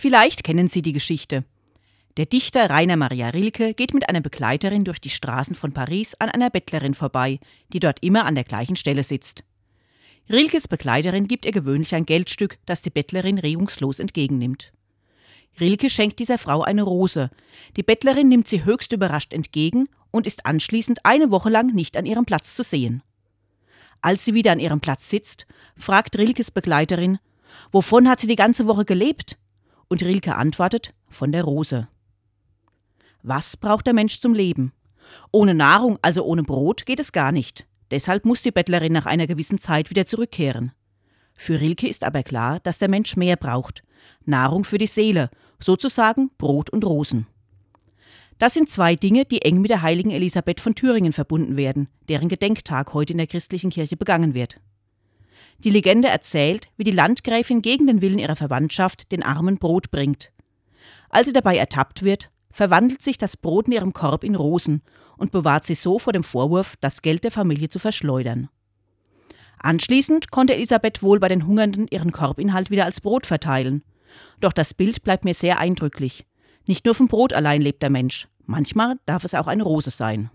Vielleicht kennen Sie die Geschichte. Der Dichter Rainer Maria Rilke geht mit einer Begleiterin durch die Straßen von Paris an einer Bettlerin vorbei, die dort immer an der gleichen Stelle sitzt. Rilkes Begleiterin gibt ihr gewöhnlich ein Geldstück, das die Bettlerin regungslos entgegennimmt. Rilke schenkt dieser Frau eine Rose. Die Bettlerin nimmt sie höchst überrascht entgegen und ist anschließend eine Woche lang nicht an ihrem Platz zu sehen. Als sie wieder an ihrem Platz sitzt, fragt Rilkes Begleiterin, wovon hat sie die ganze Woche gelebt? Und Rilke antwortet, von der Rose. Was braucht der Mensch zum Leben? Ohne Nahrung, also ohne Brot, geht es gar nicht. Deshalb muss die Bettlerin nach einer gewissen Zeit wieder zurückkehren. Für Rilke ist aber klar, dass der Mensch mehr braucht. Nahrung für die Seele, sozusagen Brot und Rosen. Das sind zwei Dinge, die eng mit der heiligen Elisabeth von Thüringen verbunden werden, deren Gedenktag heute in der christlichen Kirche begangen wird. Die Legende erzählt, wie die Landgräfin gegen den Willen ihrer Verwandtschaft den Armen Brot bringt. Als sie dabei ertappt wird, verwandelt sich das Brot in ihrem Korb in Rosen und bewahrt sie so vor dem Vorwurf, das Geld der Familie zu verschleudern. Anschließend konnte Elisabeth wohl bei den Hungernden ihren Korbinhalt wieder als Brot verteilen. Doch das Bild bleibt mir sehr eindrücklich. Nicht nur vom Brot allein lebt der Mensch, manchmal darf es auch eine Rose sein.